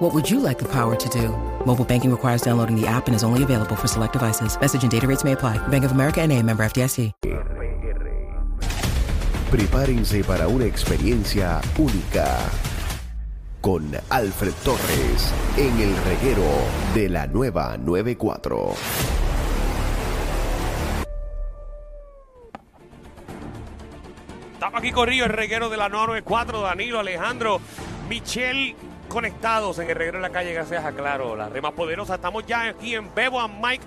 What would you like the power to do? Mobile banking requires downloading the app and is only available for select devices. Message and data rates may apply. Bank of America and a member FDIC. Prepárense para una experiencia única con Alfred Torres en el reguero de la nueva 94. Estamos aquí corrido el reguero de la 994, Danilo, Alejandro, Michelle, conectados en el reguero de la calle, gracias a Claro, la red más poderosa. Estamos ya aquí en Bebo and Mike,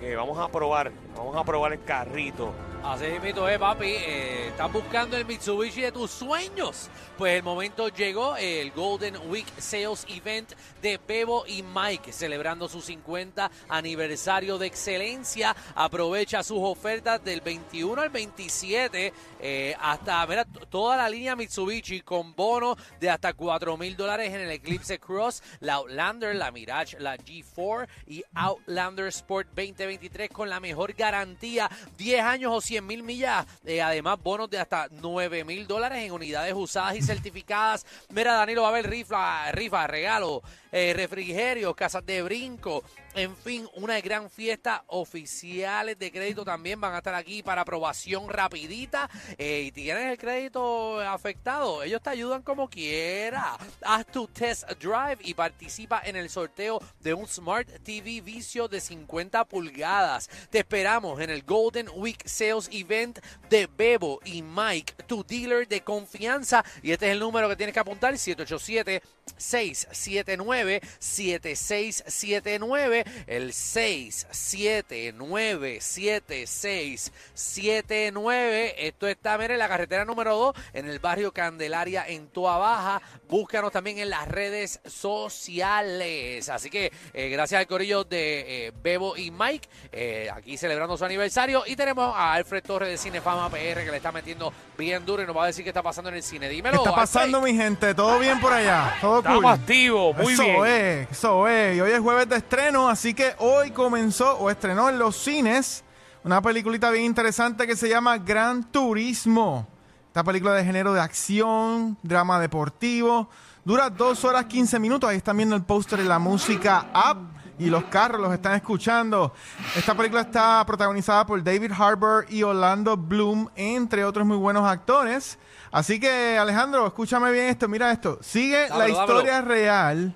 que vamos a probar, vamos a probar el carrito. Así mismo es, papi. Eh, estás buscando el Mitsubishi de tus sueños. Pues el momento llegó, el Golden Week Sales Event de Bebo y Mike, celebrando su 50 aniversario de excelencia. Aprovecha sus ofertas del 21 al 27 eh, hasta mira, toda la línea Mitsubishi con bono de hasta 4 mil dólares en el Eclipse Cross, la Outlander, la Mirage, la G4 y Outlander Sport 2023 con la mejor garantía, 10 años o 100 mil millas. Eh, además, bonos de hasta 9 mil dólares en unidades usadas y certificadas. Mira, Danilo va a haber rifa, rifa, regalo, eh, refrigerios, casas de brinco. En fin, una gran fiesta. Oficiales de crédito también van a estar aquí para aprobación rapidita. Eh, y tienes el crédito afectado. Ellos te ayudan como quiera. Haz tu test drive y participa en el sorteo de un Smart TV Vicio de 50 pulgadas. Te esperamos en el Golden Week Sales Event de Bebo y Mike, tu dealer de confianza. Y este es el número que tienes que apuntar: 787 679 7679 el 6797679. Esto está, mire, en la carretera número 2, en el barrio Candelaria, en Tua Baja. Búscanos también en las redes sociales. Así que eh, gracias al corillo de eh, Bebo y Mike, eh, aquí celebrando su aniversario. Y tenemos a Alfred Torres de Cinefama PR que le está metiendo bien duro y nos va a decir qué está pasando en el cine. Dímelo. ¿Qué está Alfred. pasando, mi gente? ¿Todo bien por allá? ¿Todo cool? Estamos activos, muy eso bien. es, eso es. Y hoy es jueves de estreno, así que hoy comenzó o estrenó en los cines una peliculita bien interesante que se llama Gran Turismo. Esta película de género de acción, drama deportivo. Dura dos horas 15 minutos. Ahí están viendo el póster y la música up. Y los carros los están escuchando. Esta película está protagonizada por David Harbour y Orlando Bloom, entre otros muy buenos actores. Así que, Alejandro, escúchame bien esto. Mira esto. Sigue la dámelo. historia real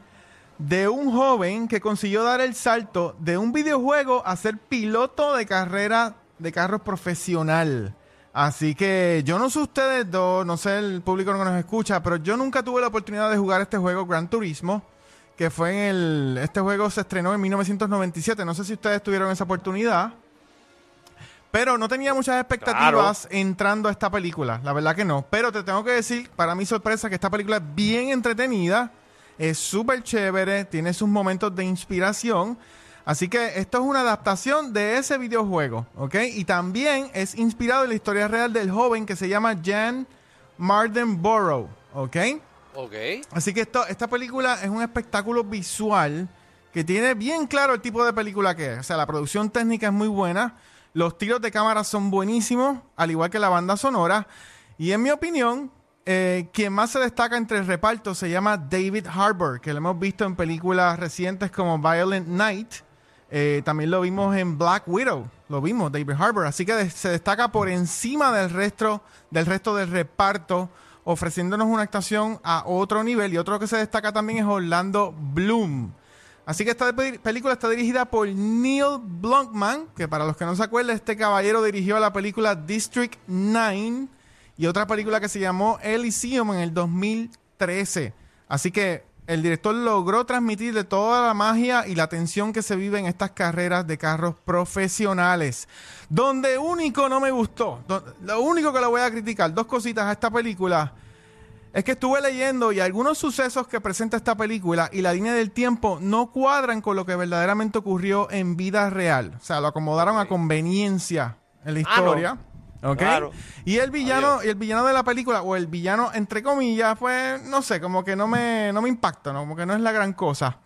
de un joven que consiguió dar el salto de un videojuego a ser piloto de carrera de carros profesional. Así que yo no sé ustedes dos, no sé el público que nos escucha, pero yo nunca tuve la oportunidad de jugar este juego Gran Turismo, que fue en el... Este juego se estrenó en 1997, no sé si ustedes tuvieron esa oportunidad. Pero no tenía muchas expectativas entrando a esta película, la verdad que no. Pero te tengo que decir, para mi sorpresa, que esta película es bien entretenida, es súper chévere, tiene sus momentos de inspiración. Así que esto es una adaptación de ese videojuego, ¿ok? Y también es inspirado en la historia real del joven que se llama Jan Mardenborough, ¿ok? Ok. Así que esto, esta película es un espectáculo visual que tiene bien claro el tipo de película que es. O sea, la producción técnica es muy buena, los tiros de cámara son buenísimos, al igual que la banda sonora. Y en mi opinión, eh, quien más se destaca entre el reparto se llama David Harbour, que lo hemos visto en películas recientes como Violent Night. Eh, también lo vimos en Black Widow, lo vimos, David Harbour. Así que se destaca por encima del resto, del resto del reparto, ofreciéndonos una actuación a otro nivel. Y otro que se destaca también es Orlando Bloom. Así que esta pe- película está dirigida por Neil Blomkamp, que para los que no se acuerdan, este caballero dirigió la película District 9 y otra película que se llamó Elysium en el 2013. Así que el director logró transmitirle toda la magia y la tensión que se vive en estas carreras de carros profesionales. Donde único no me gustó, lo único que le voy a criticar, dos cositas a esta película. Es que estuve leyendo y algunos sucesos que presenta esta película y la línea del tiempo no cuadran con lo que verdaderamente ocurrió en vida real. O sea, lo acomodaron a conveniencia en la Ah, no. ¿Ok? Claro. Y el villano, Adiós. y el villano de la película, o el villano, entre comillas, pues, no sé, como que no me, no me impacta, ¿no? como que no es la gran cosa.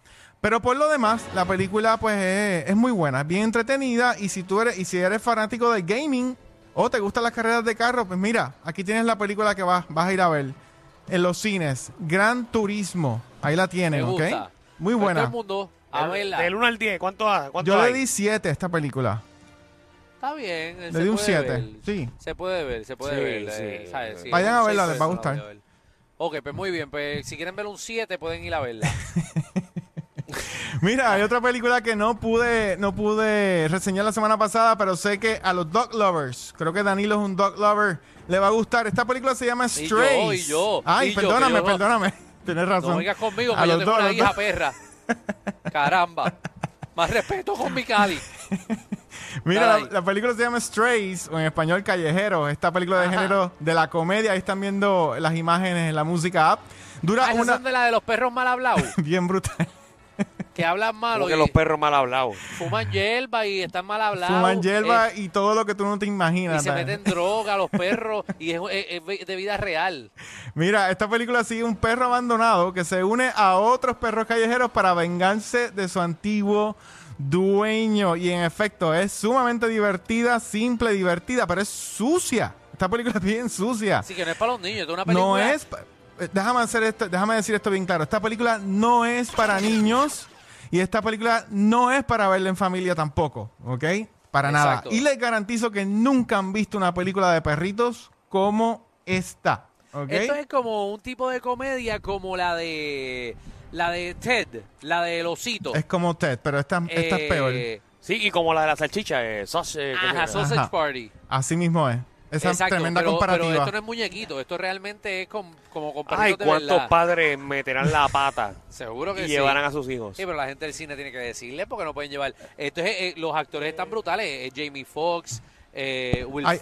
Pero por lo demás, la película, pues, es, es muy buena, es bien entretenida. Y si tú eres, y si eres fanático del gaming, o te gustan las carreras de carro, pues mira, aquí tienes la película que vas, vas a ir a ver en los cines. Gran Turismo. Ahí la tienen, Me ¿ok? gusta. Muy buena. Todo el mundo, a Del- verla. Del 1 al 10, ¿cuánto, cuánto Yo hay? le di 7 a esta película. Está bien. Le di un puede 7, ver. sí. Se puede ver, se puede Sí, ver. sí, eh, ¿sabes? Sí, Vayan a verla, les va a gustar. a. Ok, pues muy bien. Pues si quieren ver un 7, pueden ir a verla. Mira, hay otra película que no pude, no pude reseñar la semana pasada, pero sé que a los dog lovers, creo que Danilo es un dog lover, le va a gustar. Esta película se llama Y yo, Strays. y yo, Ay, y yo, perdóname, yo no- perdóname. Tienes razón. No vengas conmigo, A que yo los tengo a una hija perra. Caramba. Más respeto con mi Cali. Mira, la, película se llama Strays, o en español Callejero. Esta película de Ajá. género de la comedia. Ahí están viendo las imágenes en la música app. Dura Ah, una de la de los perros mal hablados, bien brutal. que hablan malo Como que y los perros mal hablados. fuman hierba y están mal hablados. Fuman hierba eh, y todo lo que tú no te y imaginas. se ¿sabes? meten droga los perros y es, es- es de vida real. Mira, esta película sigue un perro abandonado que se une a otros perros callejeros para vengarse de su antiguo dueño. Y en efecto, es sumamente divertida, simple, divertida, pero es sucia. Esta película es bien sucia. Así que no es para los niños, es una película. No es. eh, Déjame, hacer esto, déjame decir esto bien claro. Esta película no es para niños y esta película no es para verla en familia tampoco, ¿ok? Para Exacto. nada. Y les garantizo que nunca han visto una película de perritos como esta, ¿ok? Esto es como un tipo de comedia como la de la de Ted, la del osito. Es como Ted, pero esta, esta es Eh, peor. Sí, y como la de la salchicha, eh, ¿cómo Ajá? Sausage Ajá. Party. Así mismo es. Esa Exacto, tremenda pero, comparativa. pero esto no es muñequito, esto realmente es con- como con Ay, de cuántos verdad. padres meterán la pata Seguro que y sí. llevarán a sus hijos. Sí, pero la gente del cine tiene que decirle porque no pueden llevar. Esto es, eh, los actores están brutales. eh, Jamie Foxx, eh, Will Hay-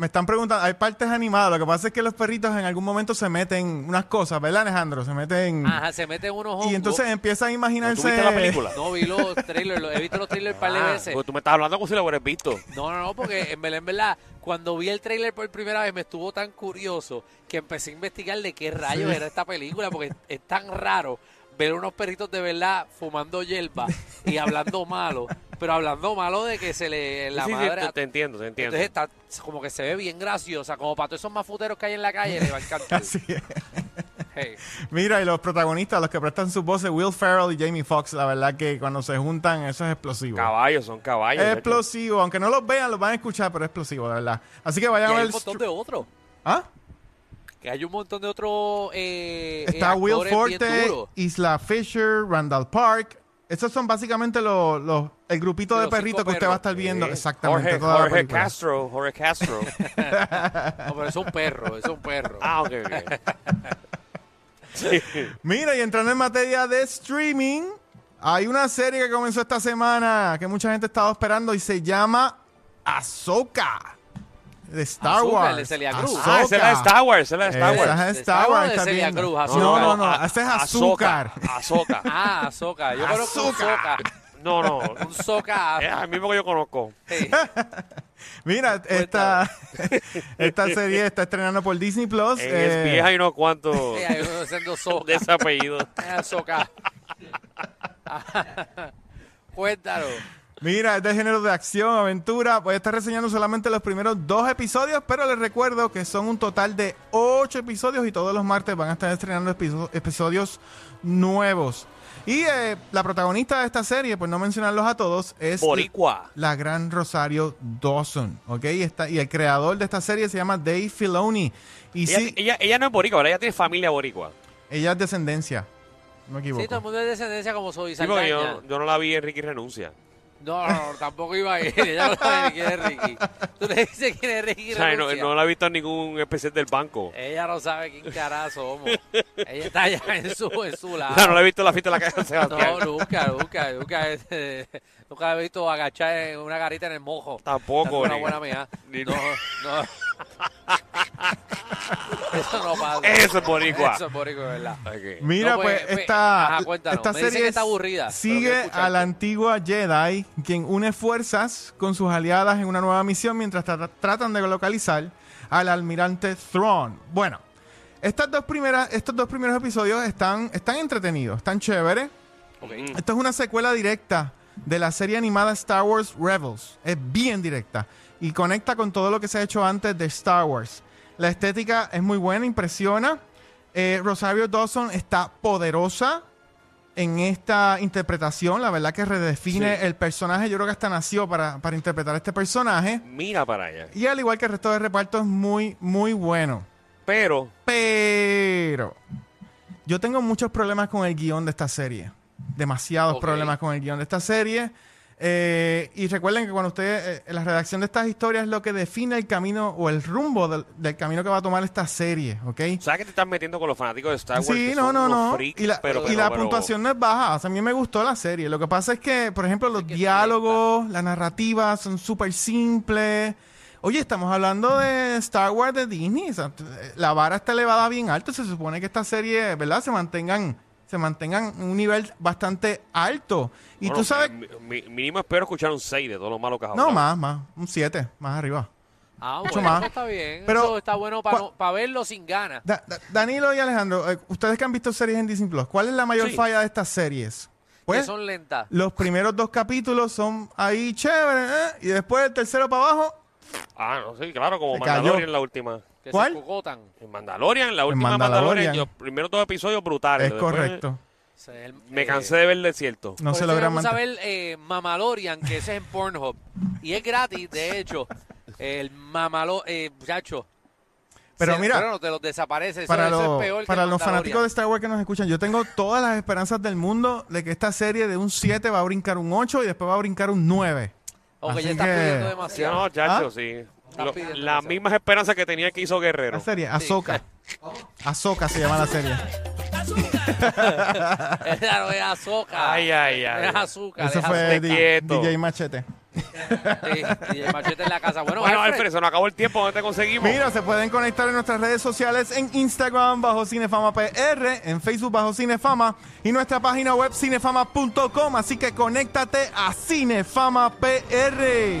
me están preguntando, hay partes animadas. Lo que pasa es que los perritos en algún momento se meten unas cosas, ¿verdad, Alejandro? Se meten. Ajá, se meten unos hongos. y entonces empiezan a ¿No imaginarse. ¿Tú viste la película? No vi los trailers, los- he visto los trailers un par de Ah, veces. porque tú me estás hablando como si lo hubieras visto. No, no, no, porque en verdad, en verdad, cuando vi el trailer por primera vez me estuvo tan curioso que empecé a investigar de qué rayos Sí. era esta película, porque es, es tan raro ver unos perritos de verdad fumando hierba y hablando malo, pero hablando malo de que se le la sí, sí, madre... te, te entiendo, te entiendo. entonces está como que se ve bien graciosa, como para todos esos mafuteros que hay en la calle, le va a encantar. Así es. Hey. Mira, y los protagonistas, los que prestan sus voces, Will Ferrell y Jamie Foxx, la verdad que cuando se juntan, eso es explosivo. Caballos, son caballos. hecho. explosivo, aunque no los vean, los van a escuchar, pero es explosivo, la verdad. Así que Y vayan a hay ver. un montón de otros. ¿Ah? Que hay un montón de otros eh, eh, Está Will actores bien Forte. Isla Fisher, Randall Park. Esos son básicamente los, los- el grupito de perritos que usted va a estar viendo. Sí. Exactamente. Jorge, toda la Jorge película. Castro, Jorge Castro. No, pero es un perro, es un perro. ah, ok, ok. Mira, y entrando en materia de streaming, hay una serie que comenzó esta semana que mucha gente estaba esperando y se llama Ahsoka. De Star Wars. el de Celia Cruz. Ah, esa es la de Star Wars, esa es la de Star Esa Wars. es ¿De Star Star Wars está Celia. Cruz? No, no, no. a- Este es azúcar. Ahsoka. Ah, Soca. Yo conozco Azúcar. No, no. Un Soca. Es el mismo que yo conozco. Sí. Mira, esta, esta serie está estrenando por Disney Plus. En eh, es vieja y no cuánto Sí, hay uno de ese apellido. Ah, Soca. Cuéntalo. Mira, es de género de acción, aventura. Voy a estar reseñando solamente los primeros dos episodios, pero les recuerdo que son un total de ocho episodios y todos los martes van a estar estrenando episo- episodios nuevos. Y eh, la protagonista de esta serie, por no mencionarlos a todos, es Boricua. la gran Rosario Dawson, ¿ok? Y, está, y el creador de esta serie se llama Dave Filoni. Y Ella, sí, ella, ella no es boricua, ¿verdad? Ella tiene familia boricua. ella es descendencia. No me equivoco. Sí, todo el mundo es descendencia como soy. Sí, porque yo, yo no la vi en Ricky Renuncia. No, no, no, tampoco iba a ir. Ella no sabe ni quién es Ricky. Tú le dices quién es Ricky. O sea, no, no la he visto en ningún especial del banco. Ella no sabe quién carajo somos. Ella está allá en su, en su lado. O sea, no la he visto en la fiesta de la calle de Sebastián. No, nunca, nunca, nunca, nunca la he visto agachar en una garita en el mojo. Tampoco, Una buena mía. ni- No, no. Eso no pasa. Eso es boricua. Eso es boricua, ¿verdad? Ok. Mira, No, pues, pues, pues, esta, ajá, cuéntanos. esta Me dicen serie que está aburrida, pero quiero sigue escucharte. a la antigua Jedi, quien une fuerzas con sus aliadas en una nueva misión mientras tra- tratan de localizar al almirante Thrawn. Bueno, estas dos primeras, estos dos primeros episodios están, están entretenidos, están chéveres. Mm. Esto es una secuela directa de la serie animada Star Wars Rebels. Es bien directa y conecta con todo lo que se ha hecho antes de Star Wars. La estética es muy buena, impresiona. Eh, Rosario Dawson está poderosa en esta interpretación. La verdad que redefine Sí. el personaje. Yo creo que hasta nació para, para interpretar este personaje. Mira para allá. Y al igual que el resto del reparto es muy, muy bueno. Pero, Pero yo tengo muchos problemas con el guion de esta serie. Demasiados problemas con el guion de esta serie. Eh, y recuerden que cuando usted, eh, la redacción de estas historias es lo que define el camino o el rumbo del, del camino que va a tomar esta serie, ¿ok? ¿sabes que te estás metiendo con los fanáticos de Star Wars? Sí, que no, son no, unos no. freaks, y la, pero- y pero- la pero- puntuación no es baja. O sea, a mí me gustó la serie. Lo que pasa es que, por ejemplo, los diálogos, la narrativa son súper simples. Oye, estamos hablando de Star Wars de Disney. o sea, t- la vara está elevada bien alto. Se supone que esta serie, ¿verdad? Se mantengan, se mantengan en un nivel bastante alto. Y Bueno, tú sabes... mi- mínimo espero escuchar un 6 de todo lo malo que has hablado. No, más, más. Un 7, más arriba. Ah, Mucho bueno, más. pues está bien. Pero, Eso está bueno para ¿cuál- verlo sin ganas. Da- Da- Danilo y Alejandro, eh, ustedes que han visto series en Disney Plus, ¿cuál es la mayor Sí. falla de estas series? que Pues, son lentas. Los primeros dos capítulos son ahí chéveres, ¿eh? Y después el tercero para abajo, Ah, no, sí, claro, como. Mandalorian en la última. Que ¿Cuál? se cocotan. En Mandalorian, la última Mandalorian. Mandalorian, los primeros dos episodios brutales. es Después correcto. El- Me eh, cansé de ver el desierto. No por se logran vamos a ver eh, Mamalorian, que ese es en Pornhub. Y es gratis, de hecho. El Mamalo... Eh, muchacho. Pero Se- mira, Pero no te los desaparece. Eso, Para, eso los- es peor que para el los Mandalorian. fanáticos de Star Wars que nos escuchan, yo tengo todas las esperanzas del mundo de que esta serie de un 7 va a brincar un 8 y después va a brincar un 9. Ok, Así ya estás que- pidiendo Sí, demasiado. no, chacho, ¿Ah? sí. Lo- las mismas esperanzas que tenía que hizo Guerrero. La serie, Ahsoka. Ahsoka se llama la serie. Claro, es azúcar. Ay, ay, ay. Es azúcar. Eso es fue Hazte D- quieto. DJ Machete. Sí, y el machete en la casa. Bueno, Bueno, Alfred, Alfred, se nos acabó el tiempo. ¿Dónde te conseguimos? Mira, se pueden conectar en nuestras redes sociales en Instagram bajo Cinefama PR, en Facebook bajo Cinefama y nuestra página web cinefama.com. Así que conéctate a Cinefama PR.